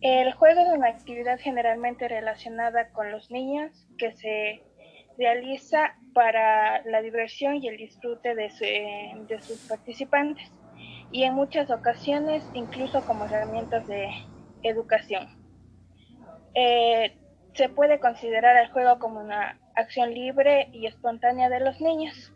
El juego es una actividad generalmente relacionada con los niños que se realiza para la diversión y el disfrute de, sus participantes y en muchas ocasiones incluso como herramientas de educación. Eh, se puede considerar el juego como una acción libre y espontánea de los niños.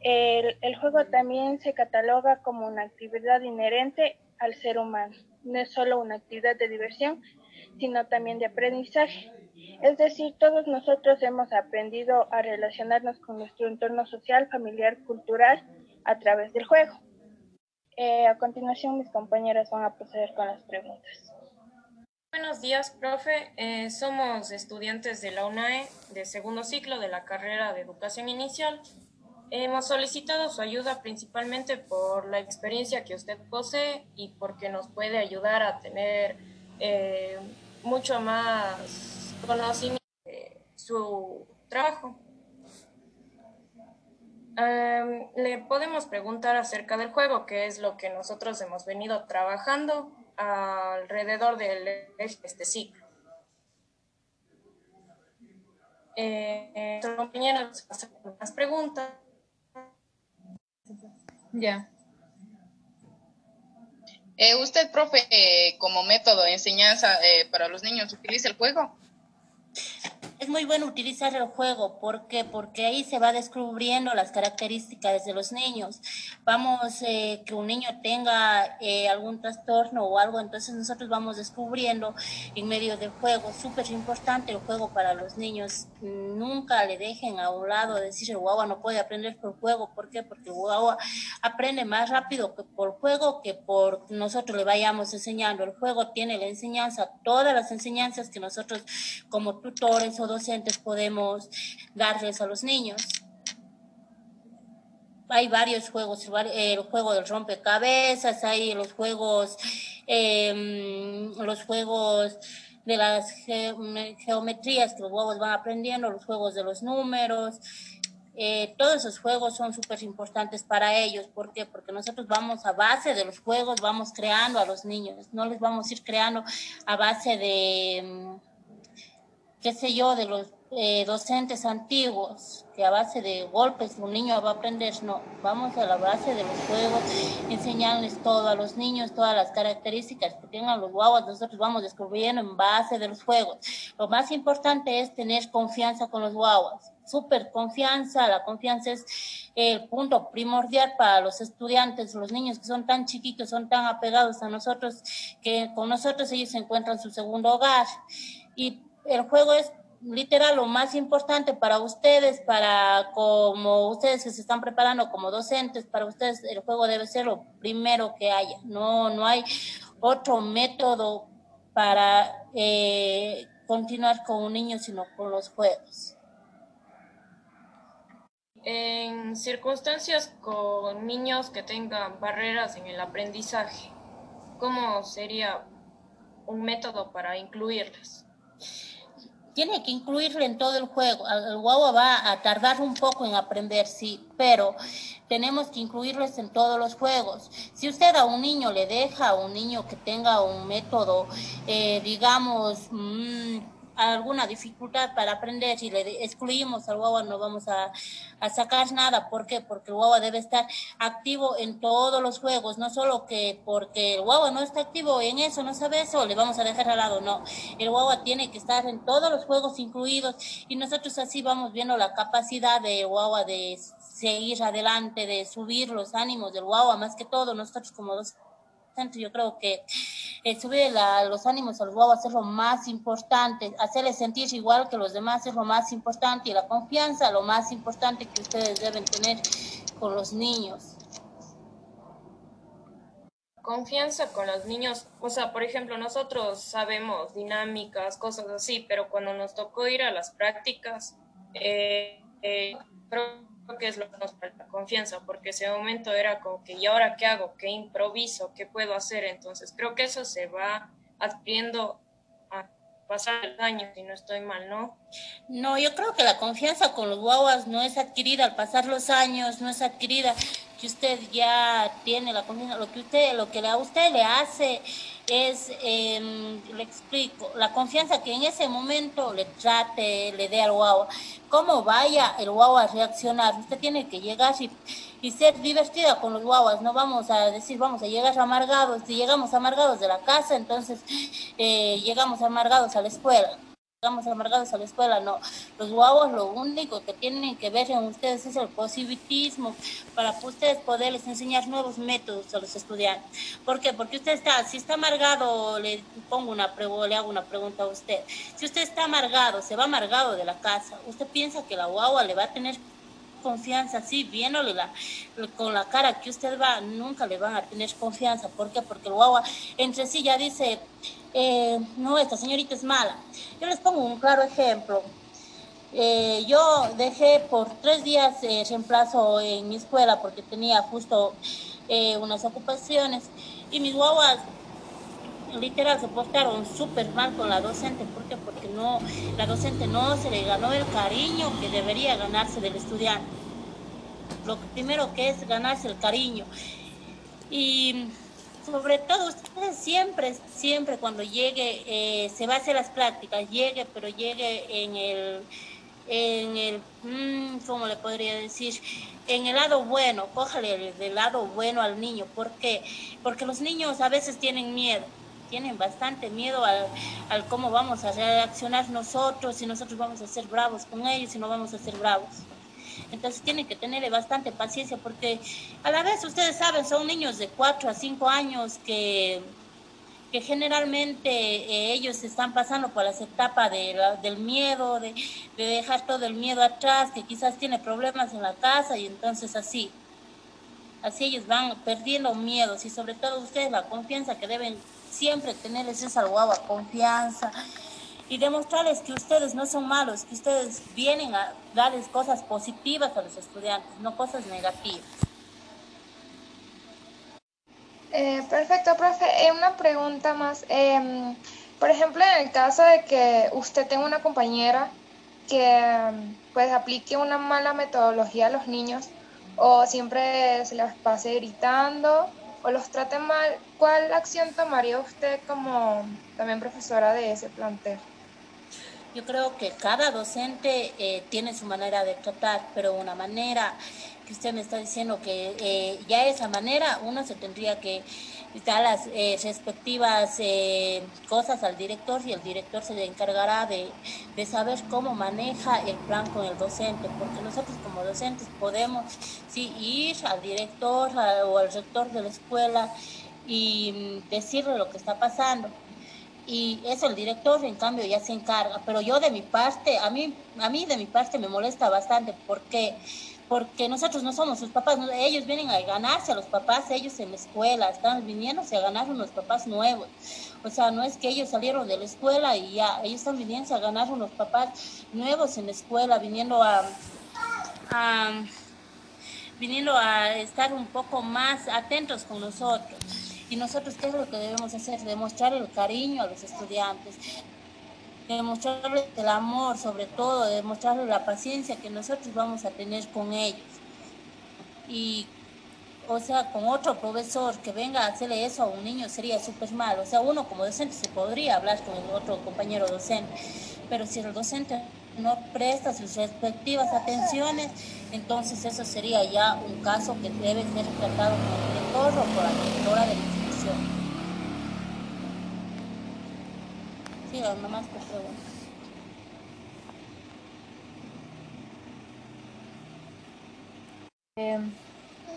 El juego también se cataloga como una actividad inherente al ser humano no es solo una actividad de diversión, sino también de aprendizaje. Es decir, todos nosotros hemos aprendido a relacionarnos con nuestro entorno social, familiar, cultural a través del juego. Eh, a continuación, mis compañeras van a proceder con las preguntas. Buenos días, profe. Eh, somos estudiantes de la UNAE de segundo ciclo de la carrera de educación inicial Hemos solicitado su ayuda principalmente por la experiencia que usted posee y porque nos puede ayudar a tener eh, mucho más conocimiento de su trabajo. le podemos preguntar acerca del juego, que es lo que nosotros hemos venido trabajando alrededor de este ciclo. Eh, compañeros hacen unas preguntas ya. Eh, ¿Usted, profe, eh, como método de enseñanza eh, para los niños, utiliza el juego? Es muy bueno utilizar el juego. ¿Por qué? Porque ahí se va descubriendo las características de los niños. Vamos, eh, que un niño tenga eh, algún trastorno o algo, entonces nosotros vamos descubriendo en medio del juego. Súper importante el juego para los niños. Nunca le dejen a un lado decir el guagua no puede aprender por juego. ¿Por qué? Porque el guagua aprende más rápido que por juego que por nosotros le vayamos enseñando. El juego tiene la enseñanza, todas las enseñanzas que nosotros como tutores o docentes podemos darles a los niños. Hay varios juegos, el juego del rompecabezas, hay los juegos, em, los juegos de las geometrías que los huevos van aprendiendo, los juegos de los números. Eh, todos esos juegos son súper importantes para ellos. ¿Por qué? Porque nosotros vamos a base de los juegos, vamos creando a los niños. No les vamos a ir creando a base de em, qué sé yo, de los eh, docentes antiguos, que a base de golpes un niño va a aprender, no, vamos a la base de los juegos, enseñarles todo a los niños, todas las características que tengan los guaguas, nosotros vamos descubriendo en base de los juegos. Lo más importante es tener confianza con los guaguas, súper confianza, la confianza es el punto primordial para los estudiantes, los niños que son tan chiquitos, son tan apegados a nosotros, que con nosotros ellos encuentran su segundo hogar. Y el juego es literal lo más importante para ustedes, para como ustedes que se están preparando como docentes, para ustedes el juego debe ser lo primero que haya. No, no hay otro método para eh, continuar con un niño sino con los juegos. En circunstancias con niños que tengan barreras en el aprendizaje, ¿cómo sería un método para incluirlas? Tiene que incluirle en todo el juego. El guagua va a tardar un poco en aprender, sí, pero tenemos que incluirles en todos los juegos. Si usted a un niño le deja, a un niño que tenga un método, eh, digamos, mmm, alguna dificultad para aprender, si le excluimos al guagua no vamos a, sacar nada. ¿Por qué? Porque el guagua debe estar activo en todos los juegos, no solo que porque el guagua no está activo en eso, no sabe eso, le vamos a dejar al lado, no. El guagua tiene que estar en todos los juegos incluidos y nosotros así vamos viendo la capacidad de guagua de seguir adelante, de subir los ánimos del guagua, más que todo nosotros como dos yo creo que eh, subir los ánimos al guagua es lo más importante, hacerles sentir igual que los demás es lo más importante y la confianza lo más importante que ustedes deben tener con los niños. Confianza con los niños, o sea, por ejemplo, nosotros sabemos dinámicas, cosas así, pero cuando nos tocó ir a las prácticas, eh, eh, que es lo que nos falta, confianza, porque ese momento era como que, ¿y ahora qué hago? ¿Qué improviso? ¿Qué puedo hacer? Entonces creo que eso se va adquiriendo a pasar el año, si no estoy mal, ¿no? No, yo creo que la confianza con los guaguas no es adquirida al pasar los años, no es adquirida que usted ya tiene la confianza, lo que usted, lo que a usted le hace es, em, le explico, la confianza que en ese momento le trate, le dé al guagua, cómo vaya el guagua a reaccionar. Usted tiene que llegar y, y ser divertida con los guaguas, no vamos a decir, vamos a llegar amargados, si llegamos amargados de la casa, entonces eh, llegamos amargados a la escuela estamos amargados a la escuela, no. Los guaguas lo único que tienen que ver en ustedes es el positivismo para ustedes poderles enseñar nuevos métodos a los estudiantes. ¿Por qué? Porque usted está, si está amargado, le pongo una le hago una pregunta a usted. Si usted está amargado, se va amargado de la casa, ¿usted piensa que la guagua le va a tener confianza, sí, viéndole la, con la cara que usted va, nunca le van a tener confianza. ¿Por qué? Porque el guagua entre sí ya dice, eh, no, esta señorita es mala. Yo les pongo un claro ejemplo. Eh, yo dejé por tres días eh, reemplazo en mi escuela porque tenía justo unas ocupaciones y mis guaguas literal se portaron súper mal con la docente. ¿Por qué? Porque no, la docente no se le ganó el cariño que debería ganarse del estudiante. Lo primero que es ganarse el cariño. Y sobre todo ustedes siempre, siempre cuando llegue, eh, se va a hacer las prácticas, llegue, pero llegue en el, en el, mm, ¿cómo le podría decir? En el lado bueno, cójale del lado bueno al niño. ¿Por qué? Porque los niños a veces tienen miedo, tienen bastante miedo al, al cómo vamos a reaccionar nosotros, si nosotros vamos a ser bravos con ellos, si no vamos a ser bravos. Entonces tienen que tener bastante paciencia porque a la vez ustedes saben, son niños de 4 a 5 años que, que generalmente eh, ellos están pasando por las etapas de del miedo, de, de dejar todo el miedo atrás, que quizás tiene problemas en la casa y entonces así. Así ellos van perdiendo miedos y sobre todo ustedes la confianza que deben siempre tenerles esa guagua, confianza, y demostrarles que ustedes no son malos, que ustedes vienen a darles cosas positivas a los estudiantes, no cosas negativas. Eh, perfecto, profe. Eh, una pregunta más. Em, por ejemplo, en el caso de que usted tenga una compañera que pues aplique una mala metodología a los niños o siempre se les pase gritando o los trate mal, ¿cuál acción tomaría usted como también profesora de ese plantel? Yo creo que cada docente eh, tiene su manera de tratar, pero una manera que usted me está diciendo que eh, ya esa manera uno se tendría que dar las eh, respectivas cosas al director y el director se le encargará de, de, saber cómo maneja el plan con el docente, porque nosotros como docentes podemos sí, ir al director o al rector de la escuela y mm, decirle lo que está pasando. Y eso el director en cambio ya se encarga, pero yo de mi parte, a mí, a mí de mi parte me molesta bastante porque porque nosotros no somos sus papás, ellos vienen a ganarse a los papás, ellos en la escuela, están viniéndose a ganar unos papás nuevos. O sea, no es que ellos salieron de la escuela y ya, ellos están viniendo a ganar unos papás nuevos en la escuela, viniendo a, viniendo a estar un poco más atentos con nosotros. Y nosotros, ¿qué es lo que debemos hacer? Demostrar el cariño a los estudiantes, demostrarles el amor sobre todo, demostrarles la paciencia que nosotros vamos a tener con ellos. Y, o sea, con otro profesor que venga a hacerle eso a un niño sería súper mal. O sea, uno como docente se podría hablar con otro compañero docente, pero si el docente no presta sus respectivas atenciones, entonces eso sería ya un caso que debe ser tratado por el director o por la directora de la institución. Sí, nomás.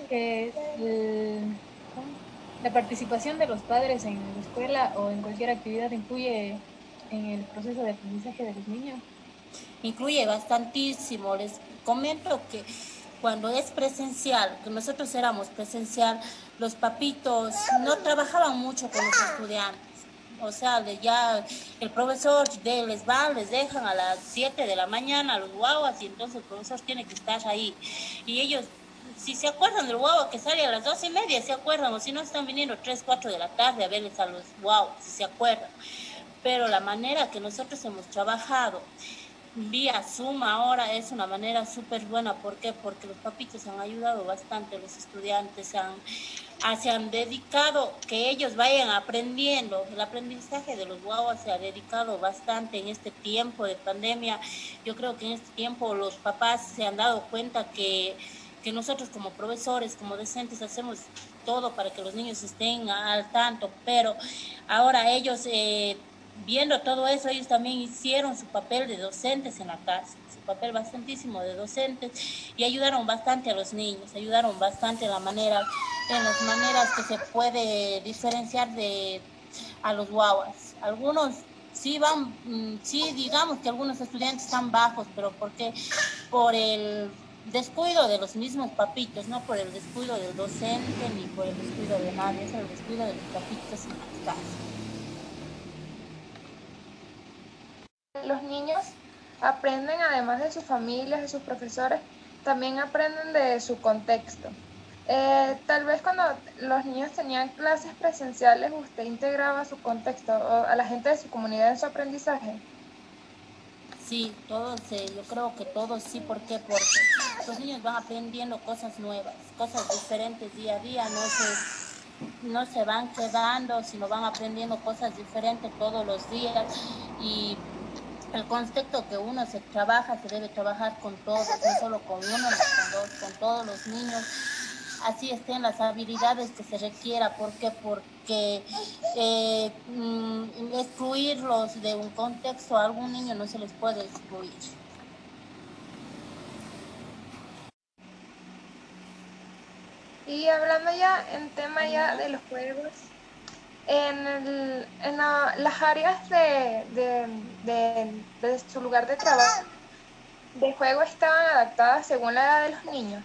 Eh, la participación de los padres en la escuela o en cualquier actividad incluye en el proceso de aprendizaje de los niños incluye bastantísimo. Les comento que cuando es presencial, que nosotros éramos presencial, los papitos no trabajaban mucho con los estudiantes. O sea, ya el profesor de, les va, les dejan a las 7 de la mañana a los guaguas y entonces el profesor tiene que estar ahí. Y ellos, si se acuerdan del guagua que sale a las 12 y media, se acuerdan, o si no están viniendo 3, 4 de la tarde a verles a los guaguas, si se acuerdan. Pero la manera que nosotros hemos trabajado vía suma ahora es una manera súper buena. ¿Por qué? Porque los papitos han ayudado bastante, los estudiantes han, ah, se han dedicado, que ellos vayan aprendiendo. El aprendizaje de los guaguas se ha dedicado bastante en este tiempo de pandemia. Yo creo que en este tiempo los papás se han dado cuenta que, que nosotros como profesores, como docentes, hacemos todo para que los niños estén al tanto, pero ahora ellos... Eh, viendo todo eso, ellos también hicieron su papel de docentes en la casa, su papel bastantísimo de docentes y ayudaron bastante a los niños, ayudaron bastante en la manera, en las maneras que se puede diferenciar de a los guaguas. Algunos sí van, mm, sí digamos que algunos estudiantes están bajos, pero porque por el descuido de los mismos papitos, no por el descuido del docente ni por el descuido de nadie, es el descuido de los papitos en las casas. Los niños aprenden, además de sus familias, de sus profesores, también aprenden de su contexto. Eh, tal vez cuando los niños tenían clases presenciales, usted integraba su contexto a la gente de su comunidad en su aprendizaje. Sí, todos, yo creo que todos sí, ¿por qué? Porque los niños van aprendiendo cosas nuevas, cosas diferentes día a día, no se, no se van quedando, sino van aprendiendo cosas diferentes todos los días y el concepto que uno se trabaja, se debe trabajar con todos, no solo con uno, con dos, con todos los niños. Así estén las habilidades que se requiera. ¿Por qué? Porque eh, mm, excluirlos de un contexto a algún niño no se les puede excluir. Y hablando ya en tema ya de los juegos, en, el, en las áreas de, de, de, su lugar de trabajo de juego estaban adaptadas según la edad de los niños.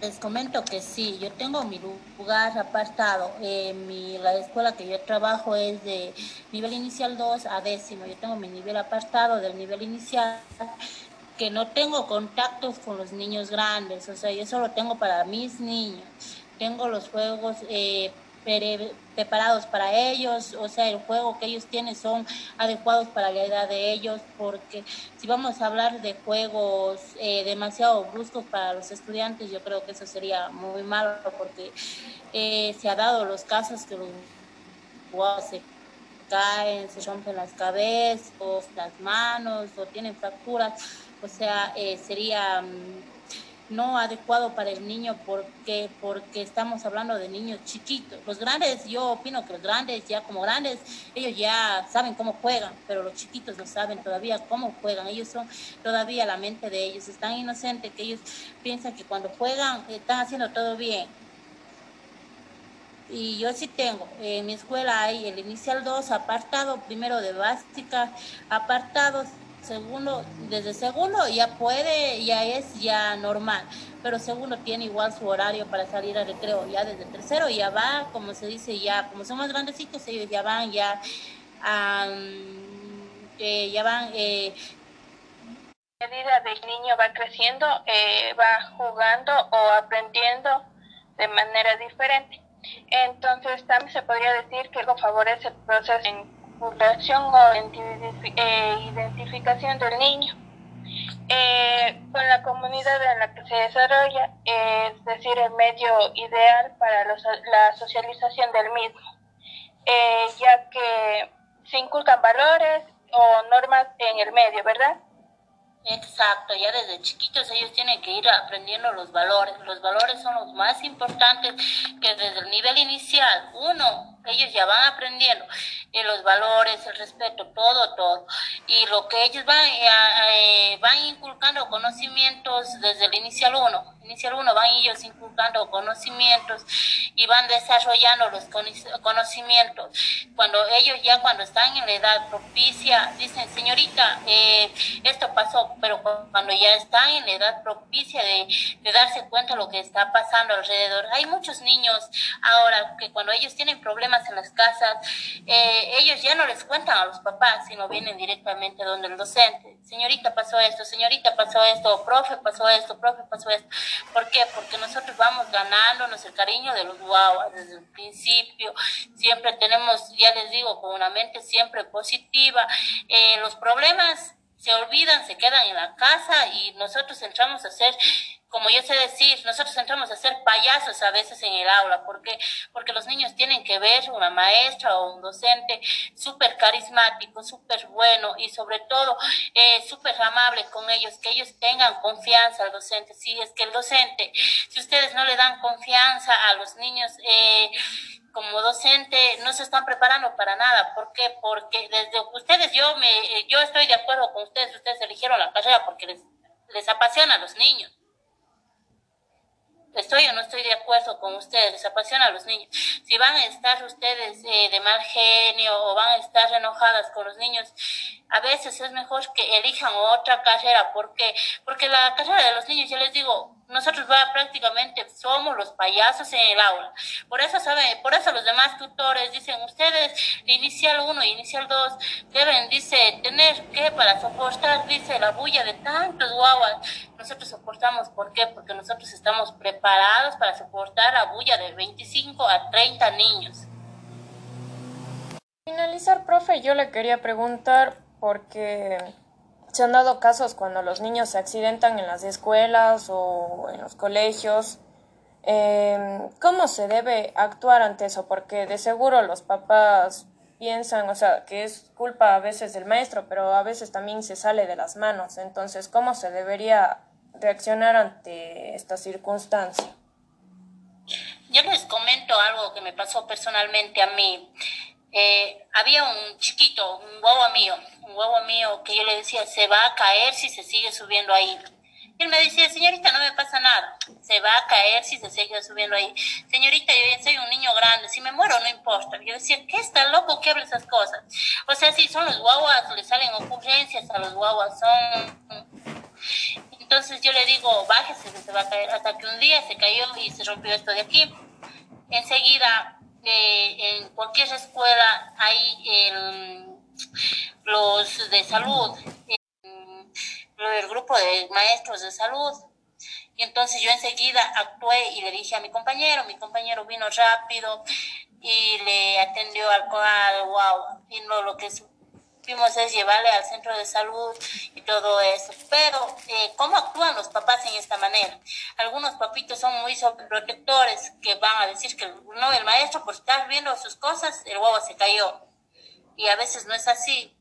Les comento que sí, yo tengo mi lugar apartado. Eh, mi, la escuela que yo trabajo es de nivel inicial 2 a décimo. Yo tengo mi nivel apartado del nivel inicial que no tengo contactos con los niños grandes, o sea, yo solo tengo para mis niños. Tengo los juegos eh, preparados para ellos, o sea, el juego que ellos tienen son adecuados para la edad de ellos, porque si vamos a hablar de juegos eh, demasiado bruscos para los estudiantes, yo creo que eso sería muy malo, porque eh, se ha dado los casos que los juegos se caen, se rompen las cabezas, las manos, o tienen fracturas o sea, eh, sería mm, no adecuado para el niño porque, porque estamos hablando de niños chiquitos. Los grandes, yo opino que los grandes, ya como grandes, ellos ya saben cómo juegan, pero los chiquitos no saben todavía cómo juegan. Ellos son todavía la mente de ellos, es tan inocente que ellos piensan que cuando juegan están haciendo todo bien. Y yo sí tengo, en mi escuela hay el inicial 2 apartado, primero de básica, apartados segundo, desde segundo ya puede, ya es ya normal, pero segundo tiene igual su horario para salir al recreo, ya desde tercero ya va, como se dice, ya, como son más grandecitos, ellos ya van, ya, eh, ya van, eh, medida del niño va creciendo, eh, va jugando o aprendiendo de manera diferente. Entonces también se podría decir que algo favorece el proceso en o eh, identificación del niño. Eh, con la comunidad en la que se desarrolla, es decir, el medio ideal para la socialización del mismo, eh, ya que se inculcan valores o normas en el medio, ¿verdad? Exacto, ya desde chiquitos ellos tienen que ir aprendiendo los valores. Los valores son los más importantes que desde el nivel inicial, uno, ellos ya van aprendiendo y los valores, el respeto, todo, todo. Y lo que ellos van, eh, eh, van inculcando conocimientos desde el inicial uno. Inicial uno van ellos inculcando conocimientos y van desarrollando los conocimientos. Cuando ellos ya cuando están en la edad propicia, dicen, señorita, eh, esto pasó, pero cuando ya están en la edad propicia de darse cuenta de lo que está pasando alrededor. Hay muchos niños ahora que cuando ellos tienen problemas en las casas, eh, ellos ya no les cuentan a los papás, sino vienen directamente donde el docente. Señorita pasó esto, señorita pasó esto, profe pasó esto, profe pasó esto. ¿Por qué? Porque nosotros vamos ganándonos el cariño de los guaguas desde el principio. Siempre tenemos, ya les digo, con una mente siempre positiva. Eh, los problemas se olvidan, se quedan en la casa y nosotros entramos a hacer como yo sé decir, nosotros entramos a ser payasos a veces en el aula, porque porque los niños tienen que ver una maestra o un docente súper carismático, súper bueno y sobre todo eh, súper amable con ellos, que ellos tengan confianza al docente. Si es que el docente, si ustedes no le dan confianza a los niños, eh, como docente no se están preparando para nada. ¿Por qué? Porque desde ustedes, yo me, yo estoy de acuerdo con ustedes, ustedes eligieron la carrera porque les, les apasiona a los niños estoy o no estoy de acuerdo con ustedes, les apasiona a los niños. Si van a estar ustedes eh, de mal genio o van a estar enojadas con los niños, a veces es mejor que elijan otra carrera. ¿Por qué? Porque la carrera de los niños, ya les digo, nosotros va, prácticamente somos los payasos en el aula. Por eso, saben, por eso los demás tutores dicen, ustedes, inicial 1 y inicial 2, deben, dice, tener que para soportar, dice, la bulla de tantos guaguas. Nosotros soportamos, ¿por qué? Porque nosotros estamos preparados para soportar la bulla de 25 a 30 niños. Finalizar, profe, yo le quería preguntar, porque se han dado casos cuando los niños se accidentan en las escuelas o en los colegios. Em, ¿Cómo se debe actuar ante eso? Porque de seguro los papás piensan, o sea, que es culpa a veces del maestro, pero a veces también se sale de las manos. Entonces, ¿cómo se debería reaccionar ante esta circunstancia? Yo les comento algo que me pasó personalmente a mí. Eh, había un chiquito, un huevo mío, un huevo mío que yo le decía, se va a caer si se sigue subiendo ahí. Y él me decía, señorita, no me pasa nada, se va a caer si se sigue subiendo ahí. Señorita, yo ya soy un niño grande, si me muero no importa. Yo decía, ¿qué está loco que habla esas cosas? O sea, si son los guaguas, le salen ocurrencias a los guaguas, son... Entonces yo le digo, bájese, se va a caer. Hasta que un día se cayó y se rompió esto de aquí. Enseguida en cualquier escuela hay los de salud, el grupo de maestros de salud. Y entonces yo enseguida actué y le dije a mi compañero, mi compañero vino rápido y le atendió al cual, wow, vino lo que es fuimos es llevarle al centro de salud y todo eso. Pero, eh, ¿cómo actúan los papás en esta manera? Algunos papitos son muy sobreprotectores que van a decir que no, el maestro por estar viendo sus cosas, el huevo se cayó. Y a veces no es así.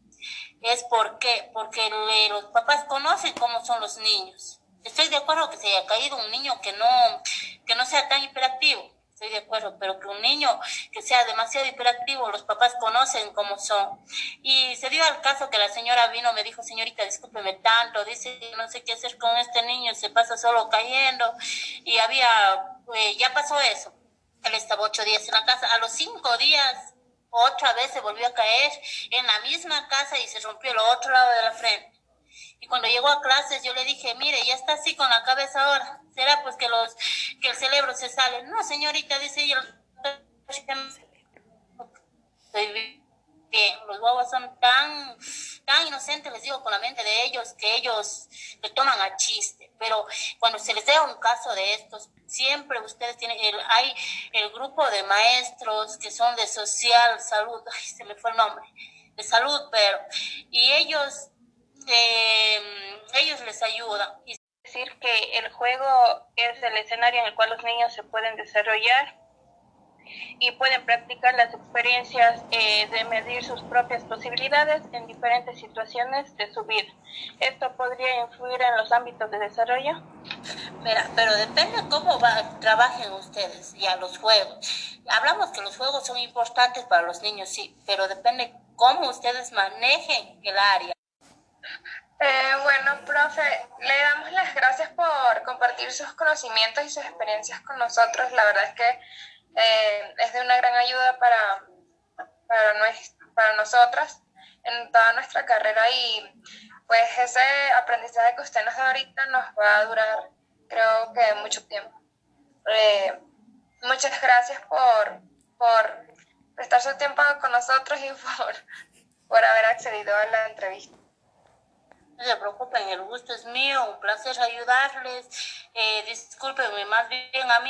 Es porque, porque los papás conocen cómo son los niños. Estoy de acuerdo que se haya caído un niño que no, que no sea tan hiperactivo estoy de acuerdo, pero que un niño que sea demasiado hiperactivo, los papás conocen cómo son. Y se dio al caso que la señora vino, me dijo, señorita, discúlpeme tanto, dice, no sé qué hacer con este niño, se pasa solo cayendo. Y había, eh, ya pasó eso. Él estaba ocho días en la casa. A los cinco días, otra vez se volvió a caer en la misma casa y se rompió el otro lado de la frente. Y cuando llegó a clases yo le dije, mire, ya está así con la cabeza ahora. ¿Será pues que los que el cerebro se sale? No, señorita, dice ella. Bien, los guaguas son tan, tan inocentes, les digo, con la mente de ellos, que ellos le toman a chiste. Pero cuando se les da un caso de estos, siempre ustedes tienen, el, hay el grupo de maestros que son de social, salud, ay, se me fue el nombre, de salud, pero, y ellos eh, ellos les ayudan. Es decir, que el juego es el escenario en el cual los niños se pueden desarrollar y pueden practicar las experiencias eh, de medir sus propias posibilidades en diferentes situaciones de su vida. ¿Esto podría influir en los ámbitos de desarrollo? Pero depende cómo trabajen ustedes y a los juegos. Hablamos que los juegos son importantes para los niños, sí, pero depende cómo ustedes manejen el área. Eh, bueno, profe, le damos las gracias por compartir sus conocimientos y sus experiencias con nosotros. La verdad es que eh, es de una gran ayuda para, para, para nosotras en toda nuestra carrera y pues ese aprendizaje que usted nos da ahorita nos va a durar creo que mucho tiempo. Eh, muchas gracias por, por prestar su tiempo con nosotros y por, por haber accedido a la entrevista. No se preocupen, el gusto es mío, un placer ayudarles. Eh, discúlpenme más bien a mí